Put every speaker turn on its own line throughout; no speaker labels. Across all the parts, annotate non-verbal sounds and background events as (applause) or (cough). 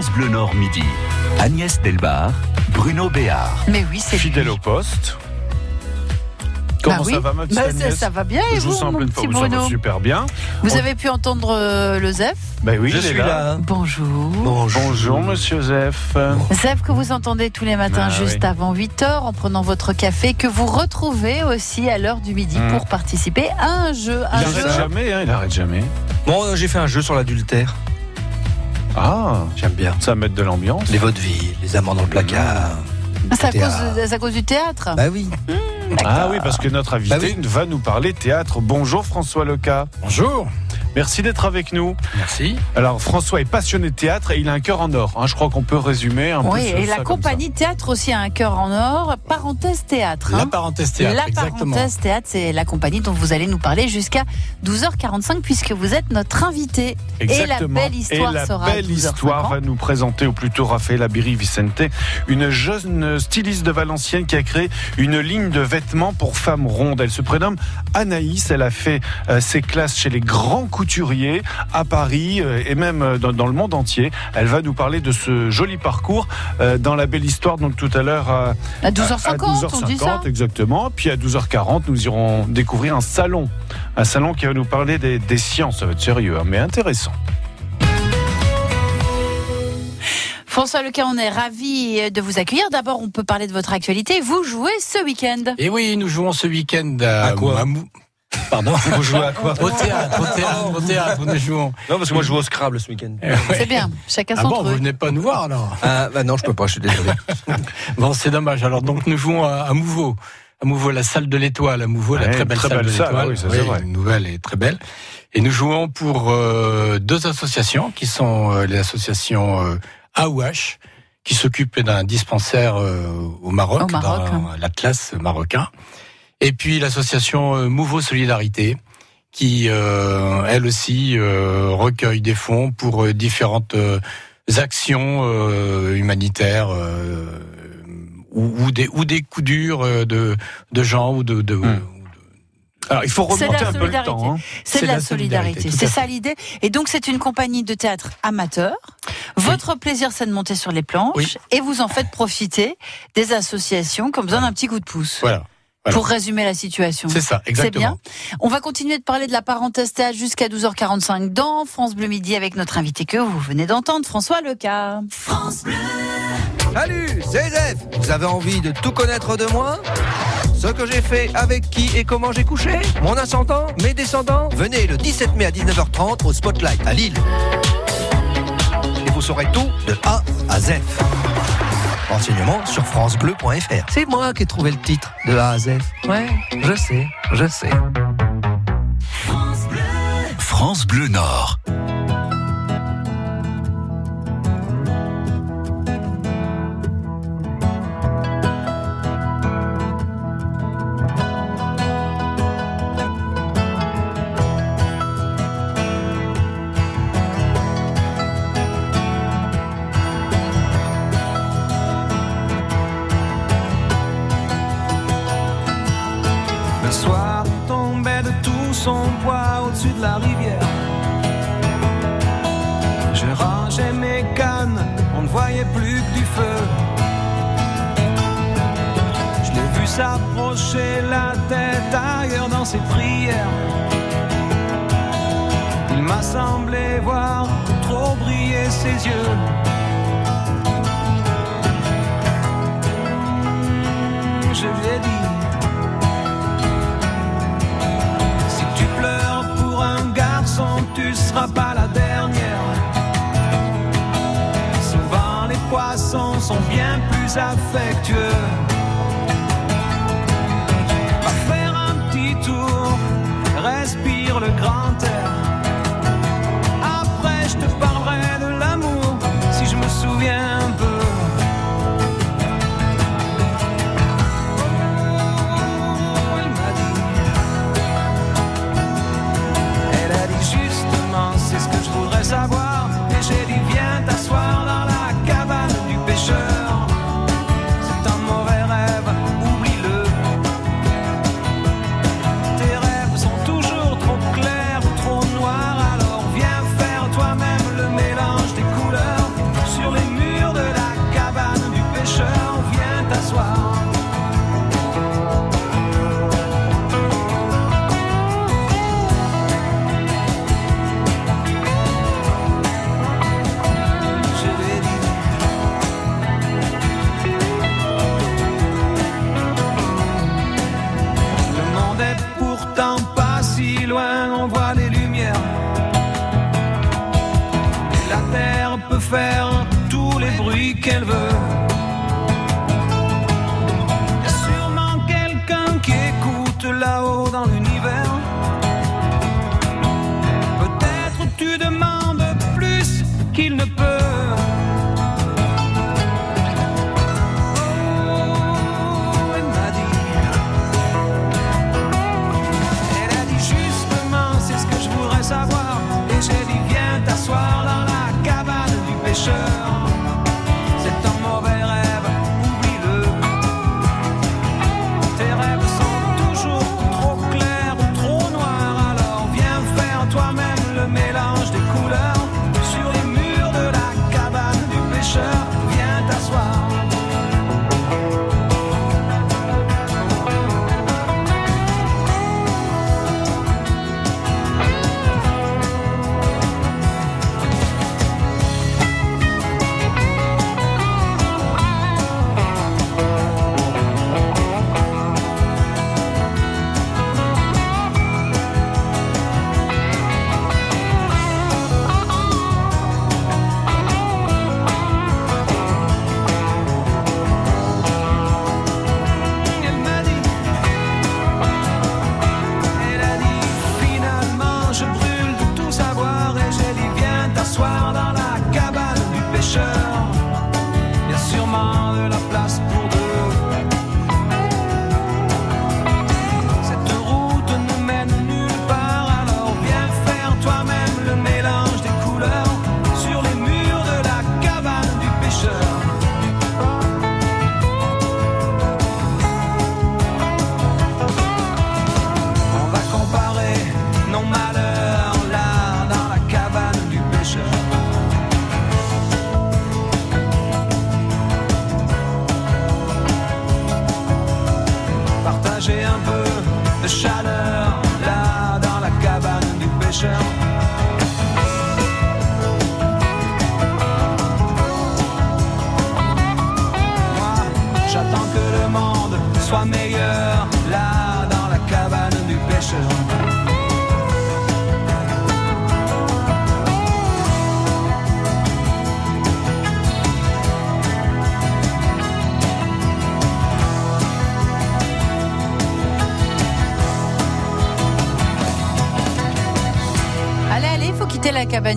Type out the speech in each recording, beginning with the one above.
France Bleu Nord Midi. Agnès Delbar, Bruno Béard.
Mais oui, c'est
Fidèle
lui.
au poste. Comment
Bah oui.
ça va, ma petite
Bah, ça,
Agnès
ça va bien, et
Je vous
vous, mon petit
ça va super bien.
Vous
On-
avez pu entendre euh, le Zef
Ben oui,
Je
est
suis
là.
là.
Bonjour.
Bonjour, monsieur Zef.
Zef que vous entendez tous les matins
Ah,
juste
oui.
avant 8h en prenant votre café, que vous retrouvez aussi à l'heure du midi pour participer à un jeu. Un
Il
jeu.
arrête jamais, hein, il arrête jamais.
Bon, euh, j'ai fait un jeu sur l'adultère.
Ah,
J'aime bien.
ça met de l'ambiance.
Les vaudevilles, les amants dans le placard.
C'est à cause, c'est à cause du théâtre?
Bah oui.
Ah oui, parce que notre invité
Bah oui.
va nous parler théâtre. Bonjour François Leca.
Bonjour.
Merci d'être avec nous.
Merci.
Alors François est passionné de théâtre et il a un cœur en or. hein. Je crois qu'on peut résumer un peu
Oui, et
ça
la
comme
compagnie théâtre aussi a un cœur en or. Parenthèse théâtre.
La
hein.
parenthèse théâtre,
La
exactement.
parenthèse théâtre, c'est la compagnie dont vous allez nous parler jusqu'à 12h45 puisque vous êtes notre invité.
ça.
Et la
Exactement.
belle histoire
Et la
sera
belle
12h50.
histoire va nous présenter, ou plutôt Raphaël Abiri Vicente, une jeune styliste de Valenciennes qui a créé une ligne de vêtements pour femmes rondes. Elle se prénomme Anaïs. Elle a fait euh, ses classes chez les grands couturiers à Paris euh, et même euh, dans, dans le monde entier. Elle va nous parler de ce joli parcours euh, dans la belle histoire. Donc tout à l'heure à,
À 12h50,
à 12h50
on dit ça
exactement. Puis à 12h40, nous irons découvrir un salon. Un salon qui va nous parler des, des sciences. Ça va être sérieux, hein, mais intéressant.
François Leca, on est ravis de vous accueillir. D'abord, on peut parler de votre actualité. Vous jouez ce week-end.
Et oui, nous jouons ce week-end à,
À quoi
à Mou- Pardon
Vous jouez à quoi
Au théâtre, au théâtre, au théâtre, nous jouons.
Non, parce que moi je joue au Scrabble ce week-end.
Ouais.
C'est bien, chacun
Ah
son
bon, vous
truc.
venez pas nous voir alors
Ah, bah non, je peux pas, je suis désolé. (laughs)
Bon, c'est dommage. Alors donc nous jouons à, à Mouveau. À Mouveau, la salle de l'étoile, à Mouveau, la très belle
très
salle
belle
de
salle,
l'étoile.
oui, ça, c'est vrai.
Une nouvelle et très belle. Et nous jouons pour euh, deux associations qui sont euh, les associations euh, AOH qui s'occupent d'un dispensaire euh, au Maroc,
Au Maroc,
dans l'Atlas marocain. Et puis l'association euh, Mouveau Solidarité qui, euh, elle aussi, euh, recueille des fonds pour euh, différentes euh, actions euh, humanitaires euh, ou, ou des, ou des coups durs de, de gens ou de... de
Hmm. Alors, il faut remonter
la
un peu le
solidarité.
temps. hein.
C'est de la
la
solidarité. C'est ça l'idée. Et donc, c'est une compagnie de théâtre amateur. Votre plaisir, c'est de monter sur les planches.
Oui.
Et vous en faites profiter des associations qui ont besoin d'un petit coup de pouce.
Voilà, voilà.
Pour résumer la situation.
c'est ça,
C'est
exactement.
bien. On va continuer de parler de la parenthèse théâtre jusqu'à 12h45 dans France Bleu Midi avec notre invité que vous venez d'entendre, François Leca.
Salut, c'est Zef. Vous avez envie de tout connaître de moi? Ce que j'ai fait, avec qui et comment j'ai couché? Mon ascendant, mes descendants? Venez le 17 mai à 19h30 au Spotlight à Lille. Et vous saurez tout de A à Z. Renseignements sur francebleu.fr. C'est moi qui ai trouvé le titre de A à Z. Ouais, je sais, je sais.
France Bleu Nord.
Ses prières. Il m'a semblé voir trop briller ses yeux. Je lui ai dit. Si tu pleures pour un garçon, tu seras pas la dernière. Souvent les poissons sont bien plus affectueux. Le grand.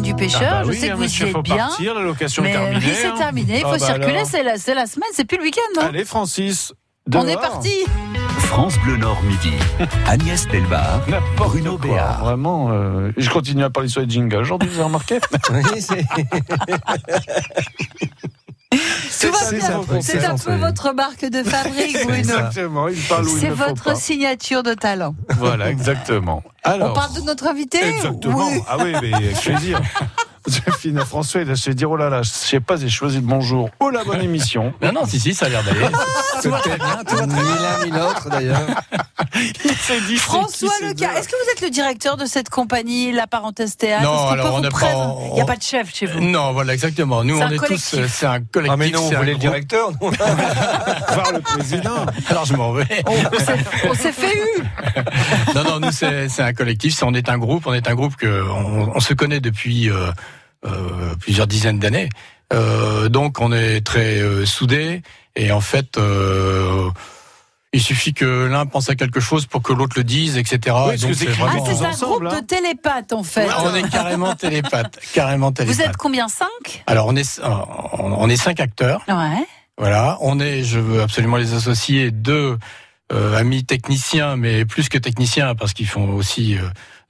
Du pêcheur.
Ah bah
je sais que
hein,
vous
monsieur,
y êtes
faut
bien.
partir, la location
Mais
est terminée.
oui, c'est
hein.
terminé. Il faut
Ah bah
circuler. C'est la, c'est la semaine, c'est plus le week-end, non
Allez, Francis.
On est
dehors.
parti.
France Bleu Nord Midi. (laughs) Agnès Delbar, Bruno
quoi,
Béard.
Vraiment, euh, je continue à parler sur les jingles aujourd'hui, vous avez remarqué (laughs)
Oui, c'est- (laughs) (laughs)
Tout va
ça,
bien.
ça,
C'est un peu votre marque de fabrique, Bruno.
Exactement, il parle où
C'est votre
pas.
signature de talent.
Voilà, exactement. Alors,
On parle de notre invité
Exactement.
Oui.
Ah oui, mais avec plaisir. (laughs) (laughs) Fina François, il a se dire, oh là là, je sais pas, j'ai choisi le bon jour. Oh la bonne émission.
Non, non, si, si, ça a l'air d'aller.
Tout va très bien, tout va très bien. Ni l'un ni l'autre d'ailleurs. (laughs)
Il s'est dit,
François Leca, est-ce que vous êtes le directeur de cette compagnie, La Parenthèse Théâtre?
Non, alors,
peut
on n'a pas-
Il n'y a pas de chef chez vous.
Non, voilà, exactement. Nous, on est tous, euh, c'est un collectif.
Ah mais non, vous voulez le directeur (laughs)
Voir le président.
Alors, je m'en vais.
On, s'est- fait eu.
non, non, nous c'est c'est un collectif, c'est- on est un groupe, on est un groupe que on, on se connaît depuis euh, plusieurs dizaines d'années. Euh, donc on est très euh, soudés et en fait euh, il suffit que l'un pense à quelque chose pour que l'autre le dise, etc.
Oui,
donc c'est
Ah, c'est un
ensemble,
groupe
hein.
de télépathes en fait.
Ouais, on est carrément télépathe, carrément
Vous
télépathe.
êtes combien Cinq?
Alors on est on on est cinq acteurs.
Ouais.
Voilà, on est, je veux absolument les associer, deux euh, amis techniciens, mais plus que techniciens, parce qu'ils font aussi euh,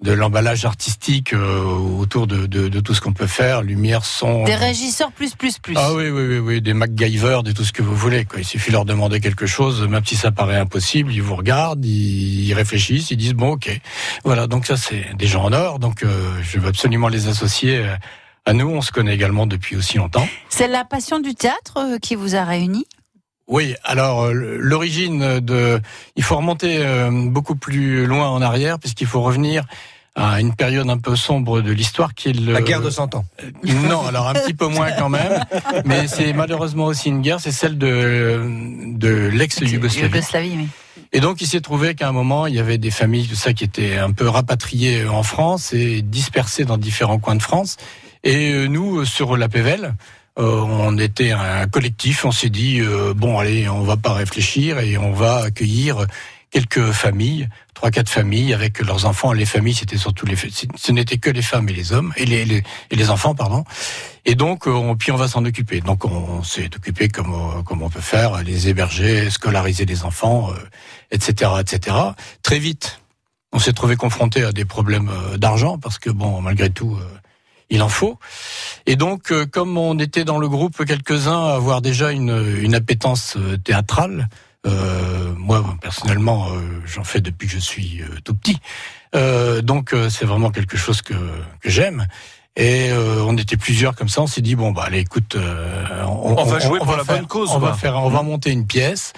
de l'emballage artistique euh, autour de, de, de tout ce qu'on peut faire, lumière, son.
Des régisseurs plus plus plus.
Ah oui, oui, oui, oui, des MacGyver, de tout ce que vous voulez. Quoi. Il suffit de leur demander quelque chose, même si ça paraît impossible, ils vous regardent, ils, réfléchissent, ils disent bon, ok. Voilà, donc ça c'est des gens en or, donc euh, je veux absolument les associer euh, à nous. On se connaît également depuis aussi longtemps.
C'est la passion du théâtre qui vous a réunis?
Oui, alors euh, l'origine de, il faut remonter euh, beaucoup plus loin en arrière puisqu'il faut revenir à une période un peu sombre de l'histoire qui est le,
La guerre de 100 ans.
non, alors un petit peu moins quand même, mais c'est malheureusement aussi une guerre, c'est celle de de l'ex-Yougoslavie.
Yougoslavie, oui.
Et donc il s'est trouvé qu'à un moment il y avait des familles tout ça qui étaient un peu rapatriées en France et dispersées dans différents coins de France. Et euh, nous euh, sur la Pévelle, euh, on était un collectif, on s'est dit euh, bon allez, on va pas réfléchir et on va accueillir quelques familles, trois quatre familles avec leurs enfants. Les familles, c'était surtout les, ce n'était que les femmes et les hommes et les, les- et les enfants, pardon. Et donc, euh, on, puis on va s'en occuper. Donc, on, s'est occupé comme euh, comme on peut faire, les héberger, scolariser les enfants, euh, etc., etc. Très vite, on s'est trouvé confronté à des problèmes euh, d'argent parce que bon, malgré tout. euh, il en faut. Et donc, euh, comme on était dans le groupe quelques-uns à avoir déjà une, une appétence euh, théâtrale, euh, moi personnellement, euh, j'en fais depuis que je suis euh, tout petit. Euh, donc, euh, c'est vraiment quelque chose que, que j'aime. Et euh, on était plusieurs comme ça. On s'est dit bon bah allez écoute, euh,
On va jouer pour la
faire-
bonne cause,
On va faire, on va monter une pièce.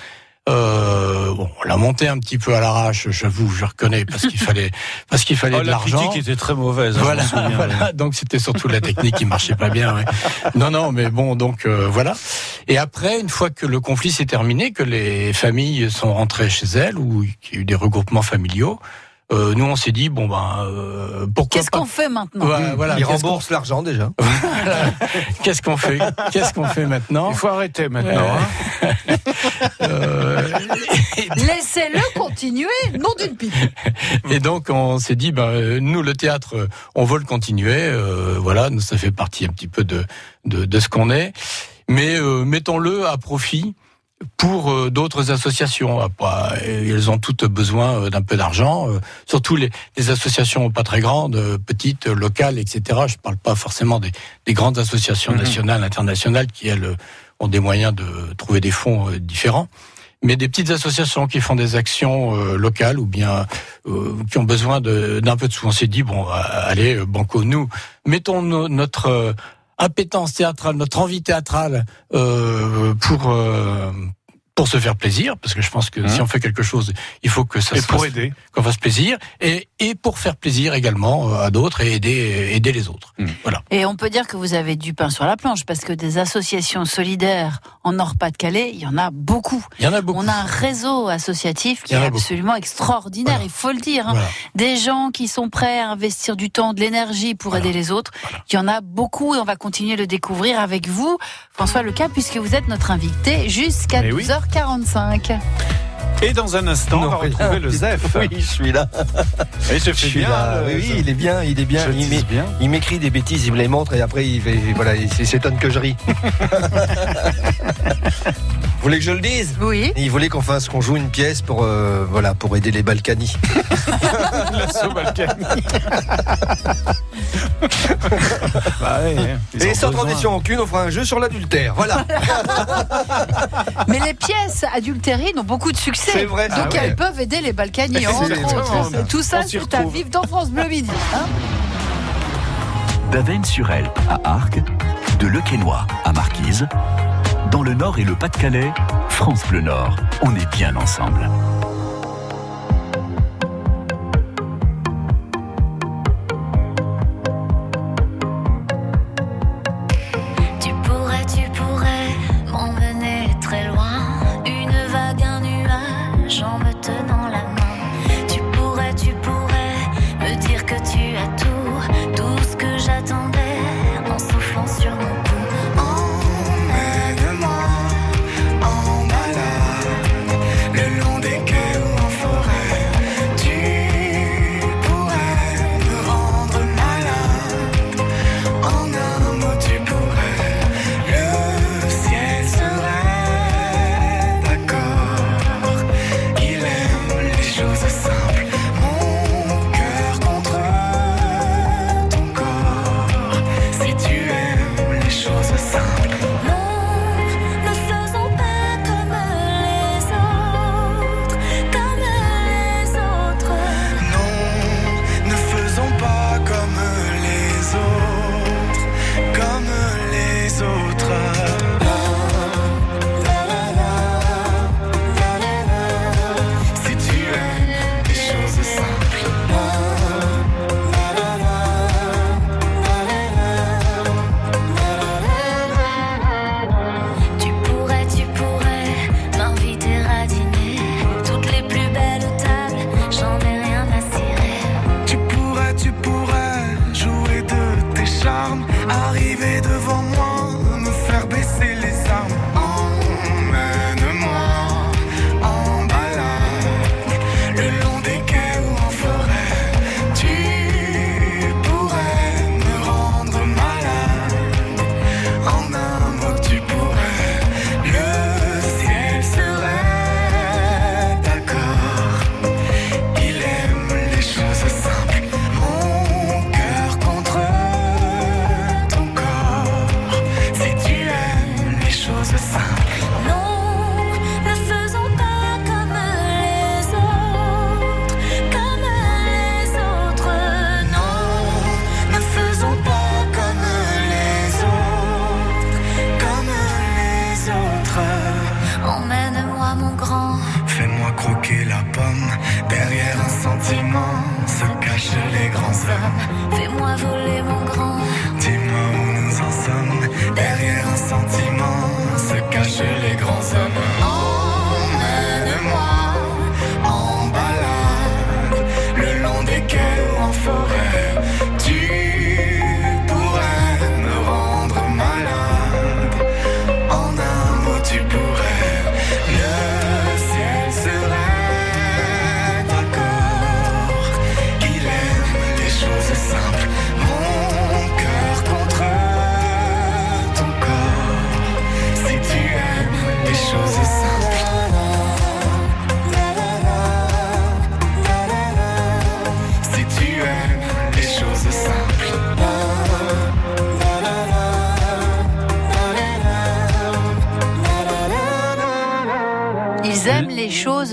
Euh, bon, on l'a monté un petit peu à l'arrache, j'avoue, je reconnais, parce qu'il fallait, (laughs) parce qu'il fallait
Oh,
de
la
l'argent.
critique était très mauvaise. hein, souviens.
voilà. Donc c'était surtout la technique qui marchait pas bien. ouais. Non, non, mais bon, donc euh, voilà. Et après, une fois que le conflit s'est terminé, que les familles sont rentrées chez elles ou qu'il y a eu des regroupements familiaux, euh, nous on s'est dit bon ben euh, pourquoi
Qu'est-ce
pas.
qu'on fait maintenant
Ouais, voilà,
Il
qu'est-ce qu'on-
rembourse l'argent déjà. (laughs)
Qu'est-ce qu'on fait Qu'est-ce qu'on fait maintenant
Il faut arrêter maintenant. hein. (laughs)
Euh,
Laissez-le continuer, nom d'une pipe. (laughs)
Et donc on s'est dit, ben, nous le théâtre, on veut le continuer. euh, voilà, nous, ça fait partie un petit peu de de, de ce qu'on est, mais euh, mettons-le à profit pour euh, d'autres associations. Ah, pas- Elles ont toutes besoin euh, d'un peu d'argent, euh, surtout les, les associations pas très grandes, euh, petites, locales, etc. Je parle pas forcément des, des grandes associations
Mhm.
nationales, internationales qui elles ont des moyens de trouver des fonds euh, différents. Mais des petites associations qui font des actions euh, locales ou bien euh, qui ont besoin d'un peu de sous. On s'est dit bon, allez, banco, nous mettons no- notre euh, appétence théâtrale, notre envie théâtrale euh, pour euh, pour se faire plaisir, parce que je pense que
Hein
si on fait quelque chose, il faut que ça
Et
se
pour
fasse-
aider.
qu'on fasse plaisir et et pour faire plaisir également euh, à d'autres et aider aider les autres.
Mm.
Voilà.
Et on peut dire que vous avez du pain sur la planche parce que des associations solidaires en Nord-Pas-de-Calais, il y en a beaucoup.
Il y en a beaucoup.
On a un réseau associatif qui est
beaucoup.
absolument extraordinaire,
Voilà.
il faut le dire. hein.
Voilà.
Des gens qui sont prêts à investir du temps, de l'énergie pour
Voilà.
aider les autres. Il y en a beaucoup et on va continuer de le découvrir avec vous, François Leca, puisque vous êtes notre invité jusqu'à
Mais
45.
Et dans un instant, on va retrouver le (laughs) ZEF.
Oui, je suis là. (laughs)
Et je fais bien.
là.
le-
Oui, oui, il est bien, il est bien.
je
Il m'écrit des bêtises, il me les montre et après il fait, voilà, il s'étonne que je ris. (laughs) Vous voulez que je le dise?
Oui.
Il voulait qu'on fasse, qu'on joue une pièce pour, euh, voilà, pour aider les Balkany.
L'assaut Balkany. Bah ouais, ils
Et sans
besoin.
transition aucune, on fera un jeu sur l'adultère. Voilà.
Mais les pièces adultérines ont beaucoup de succès.
C'est vrai.
Donc
Ah ouais.
elles peuvent aider les Balkany. (laughs) Tout ça, c'est à vivre dans France Bleu Midi. hein.
d'Avennes-sur-Elbe à Arques, de Lequesnois à Marquise, dans le Nord et le Pas-de-Calais, France Bleu Nord, on est bien ensemble.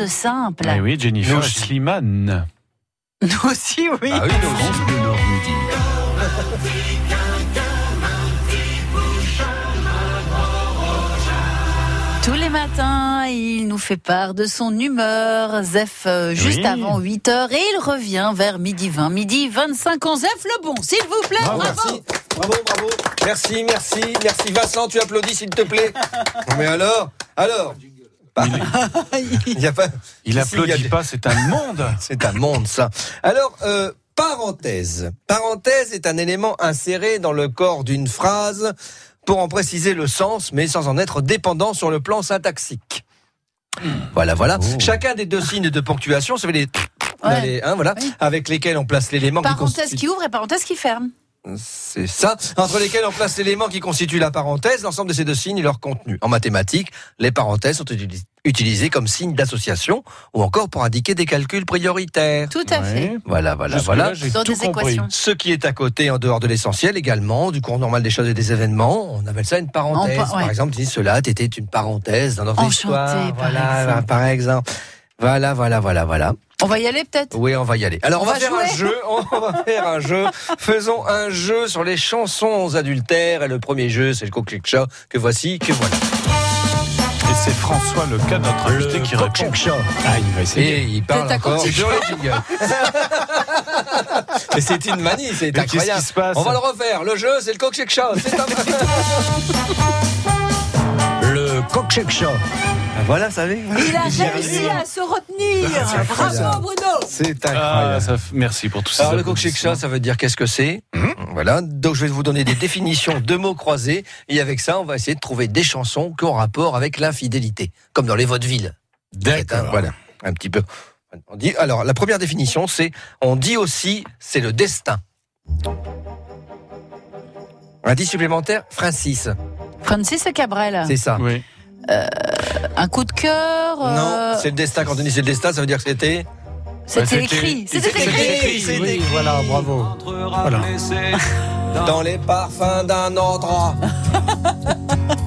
Choses simples.
Eh oui, Jennifer
Nous.
Slimane.
Nous aussi, oui.
Ah oui, nous aussi.
France Bleu Nord midi.
Tous les matins, il nous fait part de son humeur. Zef, euh, juste
Oui.
avant 8 heures, et il revient vers midi 20, midi 25 ans. Zef, le bon, s'il vous plaît, bravo.
Merci, bravo, bravo. Merci, merci, merci. Vincent, tu applaudis s'il te plaît. (laughs) Mais alors, alors. Bah, (laughs) Il y a pas.
Il applaudit
il y a-
pas, c'est un monde. (laughs)
C'est un monde, ça. Alors, euh, parenthèse. Parenthèse est un élément inséré dans le corps d'une phrase pour en préciser le sens, mais sans en être dépendant sur le plan syntaxique. Voilà, voilà.
Oh.
Chacun des deux signes de ponctuation, ça fait les,
Ouais.
les- hein, voilà,
Oui.
avec lesquels on place l'élément qui
Parenthèse
constitue.
qui ouvre et parenthèse qui ferme.
C'est ça. Entre lesquels on place l'élément qui constitue la parenthèse, l'ensemble de ces deux signes et leur contenu. En mathématiques, les parenthèses sont utilis- utilisées comme signe d'association ou encore pour indiquer des calculs prioritaires.
Tout à fait.
Voilà, voilà, voilà.
Dans
tout
des
compris.
équations.
Ce qui est à côté, en dehors de l'essentiel également, du cours normal des choses et des événements, on appelle ça une parenthèse.
En pa- ouais.
Par exemple, tu dis cela était une parenthèse dans notre
Enchanté,
histoire.
par
Voilà,
exemple.
par exemple. Voilà, voilà, voilà, voilà.
On va y aller peut-être?
Oui, on va y aller. Alors, on,
On
va,
va
faire un jeu. (laughs) On va faire un jeu. Faisons un jeu sur les chansons adultères. Et le premier jeu, c'est le Coq Chat que voici, que voilà.
Et c'est François Leca, notre invité, qui répond.
Ah, il va essayer.
Et il parle encore sur les jingles. (laughs) Mais c'est une manie, c'est incroyable.
qui se passe?
On va le refaire. Le jeu, c'est le Coq Chat. C'est un... (laughs)
Shake show.
Voilà, ça savez.
Il a réussi à se retenir. Bravo Bruno.
C'est
Ah,
incroyable.
ça f- merci pour tout ça.
Alors le coq chat, ça veut dire qu'est-ce que c'est Voilà. Donc je vais vous donner des définitions de mots croisés et avec ça, on va essayer de trouver des chansons qui ont rapport avec l'infidélité, comme dans les vaudevilles.
D'accord.
Voilà, un petit peu. On dit alors la première définition, c'est on dit aussi c'est le destin. Indice supplémentaire, Francis,
Francis Cabrel.
c'est ça.
Oui.
Un coup de cœur.
Non,
euh,
c'est le destin. Quand on dit c'est le destin, ça veut dire que c'était.
C'était
c'était-
écrit. C'était
c'était
écrit.
Oui,
écrit.
voilà, bravo. Voilà.
dans
les parfums d'un endroit. (laughs)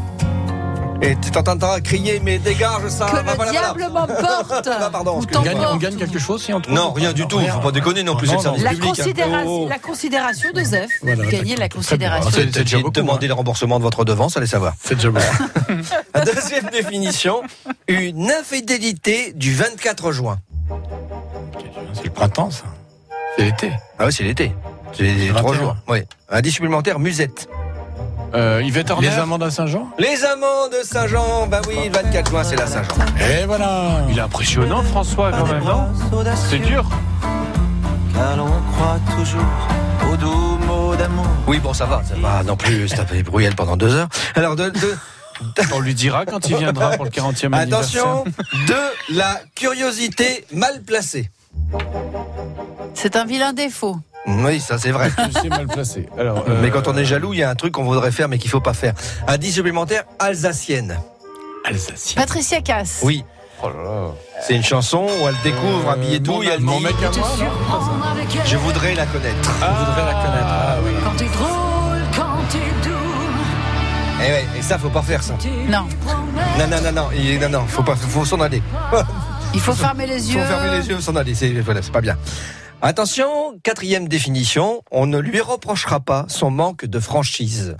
Et tu t'entendras crier, mais dégage ça.
Que
Ah,
le
voilà, voilà.
diable m'emporte. (laughs)
Ah, pardon, excuse-moi.
On gagne, on
t'emporte.
gagne quelque chose si on trouve
Non, rien du tout. Faut pas déconner non plus, c'est le service
La,
public. hein.
considéra-
Oh, oh.
la considération de Zef.
Voilà,
Vous gagnez la considération.
C'est- c'est déjà beaucoup,
demandé
hein.
le remboursement de votre devance, allez savoir.
C'est déjà bon.
La (laughs) deuxième définition, une infidélité du 24 juin.
C'est le printemps, ça. C'est l'été.
Ah oui, c'est l'été. C'est trois
21.
jours. Oui. Indice supplémentaire, musette.
Euh, Yvette Horner.
Les amants à Saint-Jean
Les amants de Saint-Jean, bah oui, le 24 juin, c'est la Saint-Jean.
Et voilà.
Il est impressionnant, François, quand même, non C'est dur.
Car l'on croit toujours aux doux mots d'amour.
Oui, bon, ça va, ça va non plus se taper bruyelle pendant deux heures. Alors, de, de-
On lui dira quand il viendra pour le 40e anniversaire.
attention, de la curiosité mal placée.
C'est un vilain défaut.
Oui, ça c'est vrai. (laughs)
C'est mal placé. Alors,
Mais
euh,
quand on est jaloux, il y a un truc qu'on voudrait faire mais qu'il faut pas faire. Indice supplémentaire, alsacienne.
Alsacien.
Patricia Cass.
Oui,
Oh là là.
c'est une chanson où elle découvre un billet
mon,
douille, elle
mon
dit
mec à moi, non
Je voudrais la connaître.
Je voudrais la connaître. Ah, oui.
Quand t'es drôle, quand t'es doux,
Et, ouais, et ça, faut pas faire ça.
Non.
Non, non, non, non, il- non, non, faut pas, faut s'en aller.
Il faut fermer les yeux.
Faut fermer les yeux, s'en aller. C'est, voilà, c'est pas bien. Attention, quatrième définition, on ne lui reprochera pas son manque de franchise.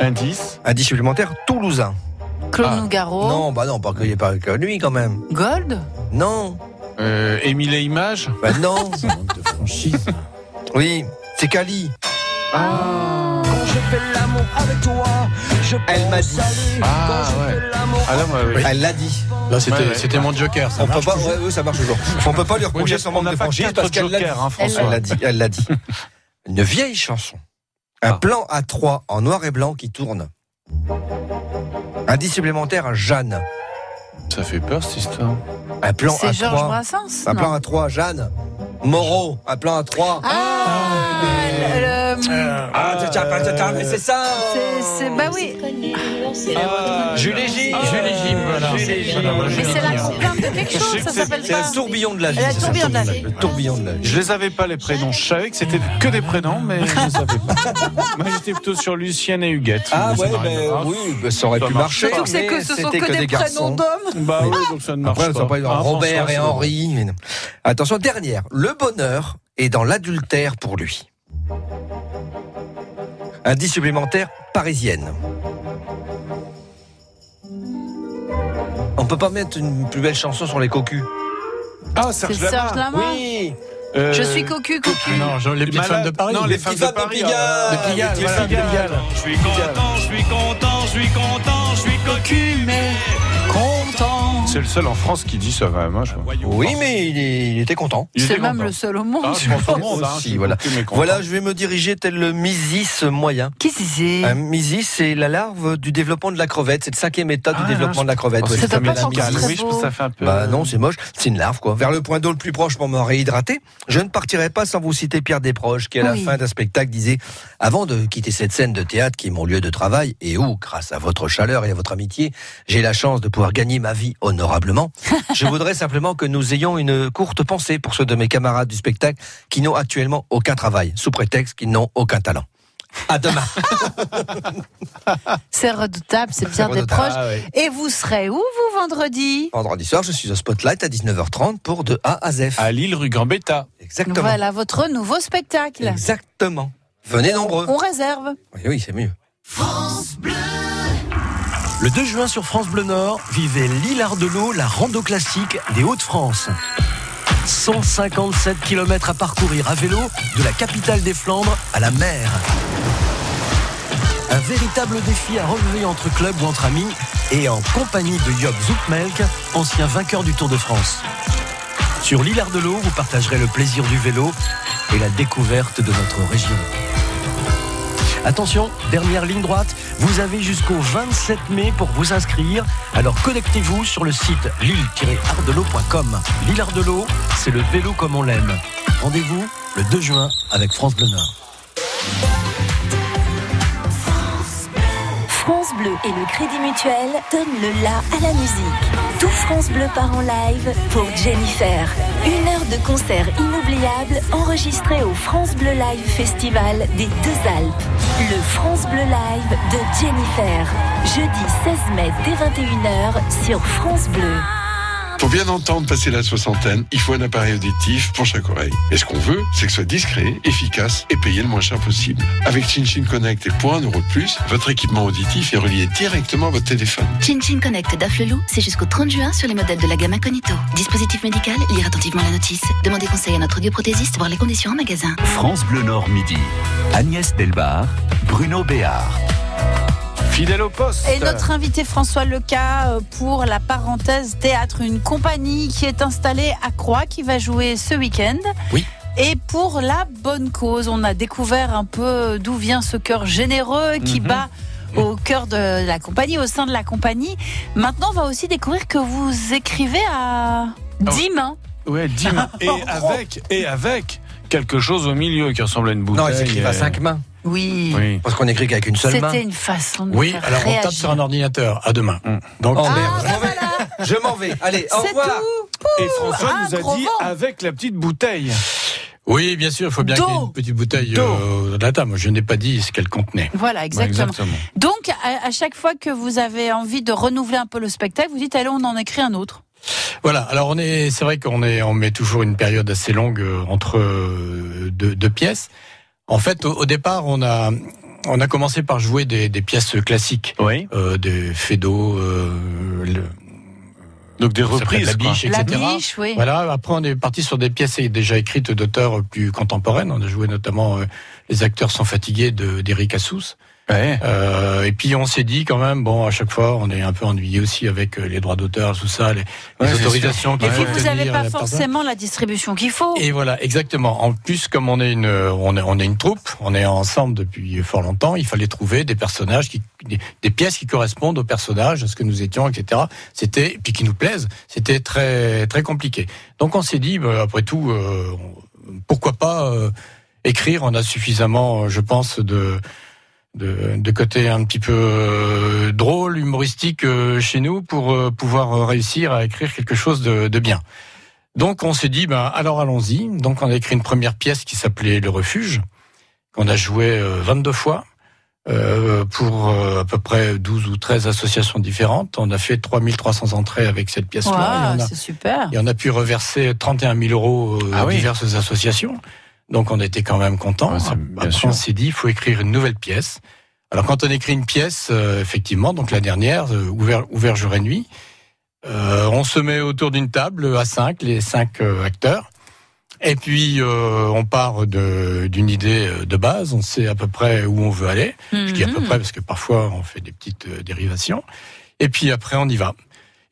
Indice.
Indice supplémentaire, toulousain.
Claude
Ah,
Nougaro.
Non, bah non, pas ait pas que lui quand même.
Gold?
Non,
Euh, Émile et Images
Bah non. (laughs)
de franchise.
Oui, c'est Kali.
Quand je fais l'amour avec toi, je
Elle m'a dit.
Ah, ouais. Ah là, moi, oui.
Elle l'a dit.
Là, c'était
Ouais, ouais.
c'était mon joker. Ça
On peut
marche
pas,
toujours.
ouais, ouais, ça marche toujours. On peut pas lui reprocher son
on
manque de
pas
franchise parce qu'elle l'a dit.
hein,
Elle l'a dit, elle l'a dit. (laughs) Une vieille chanson. Un
Ah.
plan à trois en noir et blanc qui tourne. Indice supplémentaire à Jeanne.
Ça fait peur cette histoire.
Un plan à
C'est Georges
trois.
Brassens
Un
non
plan à trois, Jeanne. Moreau, un plan à trois.
Ah, le- le-
Ah, tiens, tiens, tiens, tiens, mais c'est ça.
c'est- c'est bah oui.
Jules Gilles.
Jules Gilles, voilà.
Jules Gilles.
Mais c'est la complainte de quelque chose, ça s'appelle
C'est
pas.
le tourbillon de la vie. Ça,
tourbillon de la vie.
Le tourbillon de la vie.
Je les avais pas les prénoms. Je savais que c'était que des prénoms, mais je les savais pas. Moi j'étais plutôt sur Lucienne et Huguette.
Ah ouais, ben oui, ben ça aurait pu
marche
marcher.
Surtout que c'est que ce sont
c'était
que des prénoms d'hommes.
Bah oui, donc ça ne marche pas. Ah,
Robert et Henri. Attention, dernière. Le bonheur est dans l'adultère pour lui. Indice supplémentaire parisienne. On peut pas mettre une plus belle chanson sur les cocus?
Ah,
C'est
Serge
Serge
Lama.
Oui.
Euh,
Je suis cocu, cocu.
Non, genre, les petites
Malade.
femmes de Paris.
Non, les
Les
femmes
petites
de Paris.
Pigalle.
ah,
De Pigalle,
les petites
voilà. Pigalle.
Je suis content, je suis content, je suis content, je suis cocu, mais
Content.
C'est le seul en France qui dit ça quand même. hein, je crois.
Oui, mais il, est- il était content.
C'est même
content.
le seul au monde.
Ah, je pense au monde, hein,
Aussi, voilà. Voilà, je vais me diriger tel le Misis moyen.
Qu'est-ce que c'est
Un Misis, c'est la larve du développement de la crevette. C'est le cinquième état du
Ah,
développement de la crevette.
Oh,
Ouais,
c'est
Ça pas
Oui, je ça fait un peu.
Bah non, c'est moche. C'est une larve, quoi. Vers le point d'eau le plus proche pour me réhydrater. Je ne partirai pas sans vous citer Pierre Desproges, qui à la
Oui.
fin d'un spectacle disait Avant de quitter cette scène de théâtre qui est mon lieu de travail et où, grâce à votre chaleur et à votre amitié, j'ai la chance de pouvoir gagner ma vie honorablement, (laughs) je voudrais simplement que nous ayons une courte pensée pour ceux de mes camarades du spectacle qui n'ont actuellement aucun travail, sous prétexte qu'ils n'ont aucun talent. À demain. (laughs)
C'est redoutable, c'est
C'est redoutable.
Desproges.
Ah.
Et vous serez où, vous, vendredi?
Vendredi soir, je suis au Spotlight à 19h30 pour de A à Z.
À Lille, rue Gambetta.
Exactement.
Voilà votre nouveau spectacle.
Exactement. Venez nombreux.
On réserve.
Oui, oui, c'est mieux.
Le 2 juin sur France Bleu Nord, l'Hilar de l'eau, la rando classique des Hauts-de-France. 157 km à parcourir à vélo de la capitale des Flandres à la mer. Un véritable défi à relever entre clubs ou entre amis et en compagnie de Job Zoutmelk, ancien vainqueur du Tour de France. Sur l'Hilar de l'eau, vous partagerez le plaisir du vélo et la découverte de notre région. Attention, dernière ligne droite, vous avez jusqu'au 27 mai pour vous inscrire. Alors connectez-vous sur le site lille-ardelot.com. L'île Ardelot, c'est le vélo comme on l'aime. Rendez-vous le 2 juin avec France Bleu.
France Bleu et le Crédit Mutuel donnent le la à la musique. Tout France Bleu part en live pour Jennifer. Une heure de concert inoubliable enregistré au France Bleu Live Festival des Deux Alpes. Le France Bleu Live de Jennifer. Jeudi 16 mai dès 21h sur France Bleu.
Pour bien entendre passer la soixantaine, il faut un appareil auditif pour chaque oreille. Et ce qu'on veut, c'est que ce soit discret, efficace et payé le moins cher possible. Avec ChinChin Connect et pour 1 euro de plus, votre équipement auditif est relié directement à votre téléphone.
ChinChin Connect d'Afflelou, c'est jusqu'au 30 juin sur les modèles de la gamme Incognito. Dispositif médical, lire attentivement la notice. Demandez conseil à notre audioprothésiste, voir les conditions en magasin.
France Bleu Nord Midi. Agnès Delbar, Bruno Béard.
Fidèle au poste.
Et notre invité François Leca euh, pour la parenthèse théâtre, une compagnie qui est installée à Croix, qui va jouer ce week-end.
Oui.
Et pour la bonne cause, on a découvert un peu d'où vient ce cœur généreux qui
Mhm.
bat au cœur de la compagnie, au sein de la compagnie. Maintenant, on va aussi découvrir que vous écrivez à 10 mains.
Ouais, Dim. (laughs) Et avec, et avec quelque chose au milieu qui ressemble à une bouteille.
Non, ils s'écrivent à
euh,
cinq mains.
Oui.
Oui.
Parce qu'on écrit qu'avec une seule main.
C'était une façon de
Oui,
faire
alors on tape sur un ordinateur. À demain. Donc,
Oh
Ah,
merde, je m'en vais.
voilà, (laughs)
Je m'en vais. Allez, au
c'est
revoir.
tout.
Et François nous a dit
vent.
avec la petite bouteille.
oui, bien sûr, il faut bien qu'il y ait une petite bouteille euh, de la table. Je n'ai pas dit ce qu'elle contenait.
Voilà, exactement.
Exactement.
Donc, à, à chaque fois que vous avez envie de renouveler un peu le spectacle, vous dites allez, on en écrit un autre.
Voilà. Alors on est, c'est vrai qu'on est, on met toujours une période assez longue euh, entre euh, deux, deux pièces. En fait, au, au départ, on a, on a commencé par jouer des, des pièces classiques,
Oui.
euh, des Fedo, euh, le-
Donc des reprises.
La
quoi.
biche,
La
etc.
biche, oui.
Voilà, après on est parti sur des pièces déjà écrites d'auteurs plus contemporaines. On a joué notamment euh, Les acteurs sont fatigués de d'Eric Assous.
Ouais.
Euh, et puis on s'est dit quand même, bon, à chaque fois, on est un peu ennuyé aussi avec euh, les droits d'auteur, tout ça, les, les
Ouais, c'est
autorisations.
Et
qu'il
puis vous n'avez pas forcément la distribution qu'il faut.
Et voilà, exactement. En plus, comme on est une, on est, on est une troupe, on est ensemble depuis fort longtemps, il fallait trouver des personnages qui, des, des pièces qui correspondent aux personnages, à ce que nous étions, etc. C'était, puis qui nous plaisent. C'était très, très compliqué. Donc on s'est dit, bah, après tout, euh, pourquoi pas euh, écrire? On a suffisamment, euh, je pense, de de, de côté un petit peu euh, drôle, humoristique euh, chez nous pour euh, pouvoir réussir à écrire quelque chose de, de bien. Donc on s'est dit, ben alors allons-y. Donc on a écrit une première pièce qui s'appelait Le Refuge, qu'on a joué euh, 22 fois euh, pour euh, à peu près 12 ou 13 associations différentes. On a fait 3300 entrées avec cette pièce-là.
Ouah,
et, on a,
c'est super.
et on a pu reverser 31 000 euros aux
Ah oui.
diverses associations. Donc on était quand même.
Ouais, sûr.
on s'est dit, il faut écrire une nouvelle pièce. Alors quand on écrit une pièce, euh, effectivement, donc la dernière, euh, ouvert, ouvert jour et nuit, euh, on se met autour d'une table à cinq, les cinq euh, acteurs. Et puis euh, on part d'une idée de base, on sait à peu près où on veut aller. Je dis à peu
Mhm.
près parce que parfois on fait des petites dérivations. Et puis après on y va.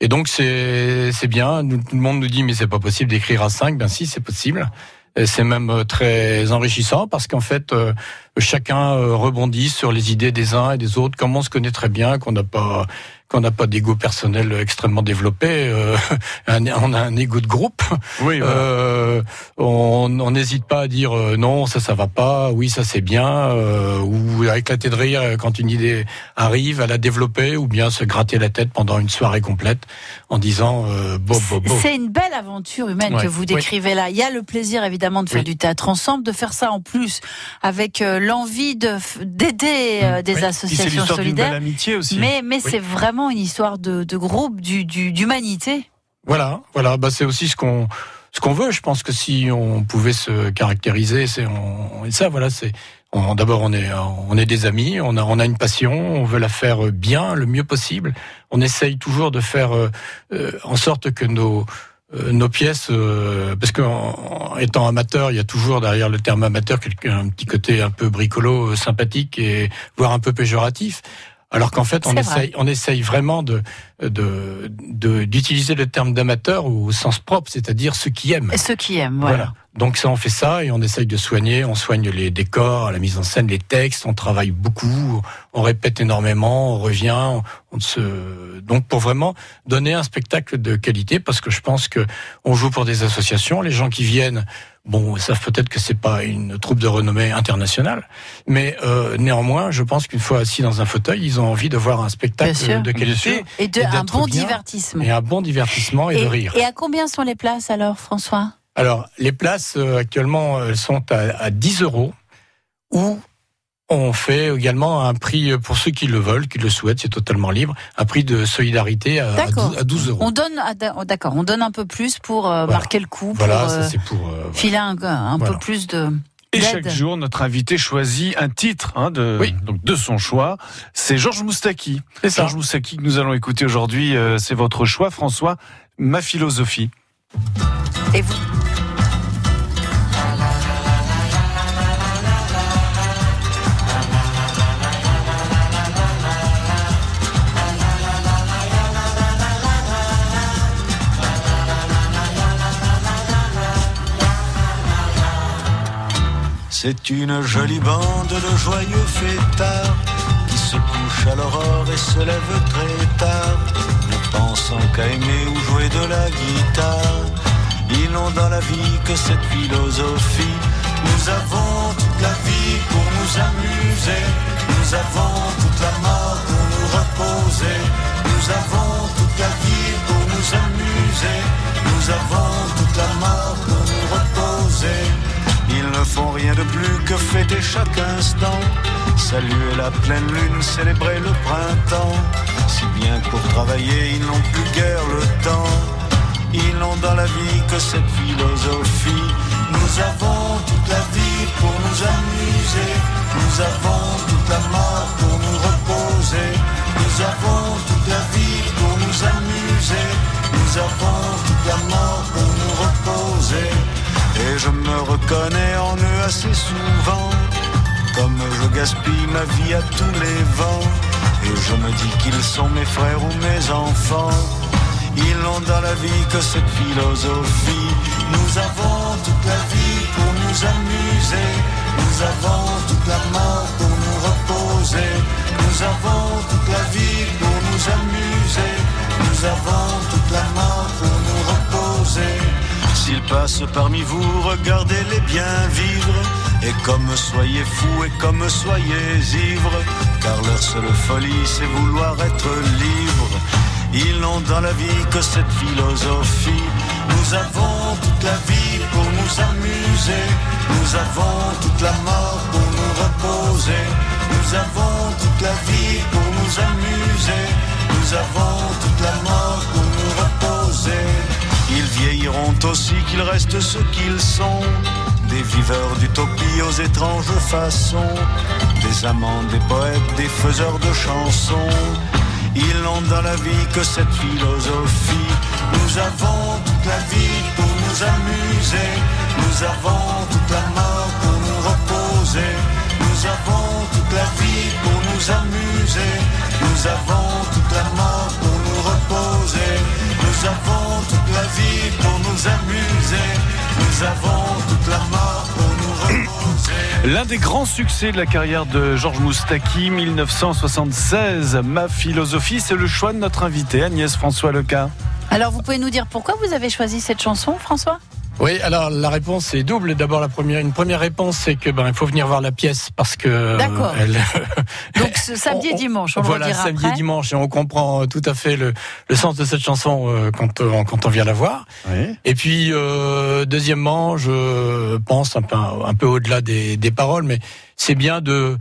Et donc c'est bien. Nous- tout le monde nous dit mais c'est pas possible d'écrire à 5 Ben si c'est possible. Et C'est même euh, très enrichissant parce qu'en fait euh, chacun euh, rebondit sur les idées des uns et des autres. Comme on se connaît très bien, qu'on n'a pas qu'on n'a pas d'ego personnel extrêmement développé, euh, (laughs) on a un ego de groupe.
Oui, voilà.
Euh, on n'hésite pas à dire euh, non, ça ça va pas, oui ça c'est bien, ou à éclater de rire quand une idée arrive, à la développer, ou bien se gratter la tête pendant une soirée complète en disant euh, bo bo bo.
C'est une belle aventure humaine
Ouais.
que vous décrivez là. Il y a le plaisir évidemment de faire
Oui.
du théâtre ensemble, de faire ça en plus avec euh, l'envie de d'aider euh, des
Oui. Puis c'est
associations
d'une belle
solidaires.
amitié aussi.
Mais, mais
Oui.
c'est vraiment une histoire de, de groupe, du- du- d'humanité.
Voilà, voilà, bah c'est aussi ce qu'on ce qu'on veut. Je pense que si on pouvait se caractériser, c'est on, et ça, voilà, c'est d'abord on est on est des amis, on a on a une passion, on veut la faire bien, le mieux possible. On essaye toujours de faire euh, euh, en sorte que nos euh, nos pièces, euh, parce qu'en en étant amateur, il y a toujours derrière le terme amateur un petit côté un peu bricolo, euh, sympathique et voire un peu péjoratif. Alors qu'en fait, on
vrai.
essaye, on essaye vraiment de de- de- d'utiliser le terme d'amateur au sens propre, c'est-à-dire ceux qui aiment.
Et ceux qui aiment, voilà.
Donc ça, on fait ça et on essaye de soigner. On soigne les décors, la mise en scène, les textes. On travaille beaucoup. On répète énormément. On revient. On, on se donc pour vraiment donner un spectacle de qualité parce que je pense que on joue pour des associations. Les gens qui viennent, bon, savent peut-être que c'est pas une troupe de renommée internationale, mais euh, néanmoins, je pense qu'une fois assis dans un fauteuil, ils ont envie de voir un spectacle de qualité.
Et de,
Et
un bon
bien.
divertissement.
et un bon divertissement et, de rire.
et à combien sont les places alors, François?
Alors, les places euh, actuellement elles sont à, à 10 euros ou on fait également un prix euh, pour ceux qui le veulent, qui le souhaitent, c'est totalement libre, un prix de solidarité à, à
D'accord.
12, à 12 euros.
On donne, da- d'accord, on donne un peu plus pour euh,
Voilà.
marquer le coup,
Voilà,
pour
ça
euh,
c'est pour. euh, voilà.
filer un, un
Voilà.
peu plus de.
Et chaque jour, notre invité choisit un titre hein, de,
Oui.
donc de son choix. C'est Georges Moustaki.
C'est ça.
Georges Moustaki que nous allons écouter aujourd'hui. euh, c'est votre choix, François. Ma philosophie.
Et vous?
C'est une jolie bande de joyeux fêtards qui se couchent à l'aurore et se lèvent très tard, ne pensant qu'à aimer ou jouer de la guitare. Ils n'ont dans la vie que cette philosophie. Nous avons toute la vie pour nous amuser. Nous avons toute la mort pour nous reposer. Nous avons toute la vie pour nous amuser. Nous avons toute la mort pour nous reposer ne font rien de plus que fêter chaque instant. Saluer la pleine lune, célébrer le printemps. Si bien que pour travailler, ils n'ont plus guère le temps. Ils n'ont dans la vie que cette philosophie. Nous avons toute la vie pour nous amuser. Nous avons toute la mort pour nous reposer. Nous avons toute la vie pour nous amuser. Nous avons toute la mort pour nous reposer connais en eux assez souvent. Comme je gaspille ma vie à tous les vents. Et je me dis qu'ils sont mes frères ou mes enfants. Ils n'ont dans la vie que cette philosophie. Nous avons toute la vie pour nous amuser. Nous avons toute la mort pour nous reposer. Nous avons toute la vie pour nous amuser. Nous avons toute la mort pour nous reposer. S'ils passent parmi vous, regardez-les bien vivre. Et comme soyez fous et comme soyez ivres, car leur seule folie, c'est vouloir être libre. Ils n'ont dans la vie que cette philosophie. Nous avons toute la vie pour nous amuser. Nous avons toute la mort pour nous reposer. Nous avons toute la vie pour nous amuser. Nous avons toute la mort. Ils vieilliront aussi qu'ils restent ce qu'ils sont. Des viveurs d'utopie aux étranges façons. Des amants, des poètes, des faiseurs de chansons. Ils n'ont dans la vie que cette philosophie. Nous avons toute la vie pour nous amuser. Nous avons toute la mort pour nous reposer. Nous avons toute la vie pour nous amuser. Nous avons toute la mort pour nous. Nous avons toute la vie pour nous amuser. Nous avons toute la mort pour nous reposer.
L'un des grands succès de la carrière de Georges Moustaki, 1976. Ma philosophie, c'est le choix de notre invité, Agnès François Leca.
Alors, vous pouvez nous dire pourquoi vous avez choisi cette chanson, François?
Oui, alors la réponse est double. D'abord, la première, une première réponse, c'est que ben il faut venir voir la pièce parce que
D'accord.
elle- (laughs)
Donc, ce (laughs) samedi et dimanche, on
voilà,
le redira
samedi
après.
et dimanche, et on comprend euh, tout à fait le, le sens de cette chanson euh, quand, euh, quand on vient la voir. Et puis, euh, deuxièmement, je pense un peu, un peu au-delà des, des paroles, mais c'est bien de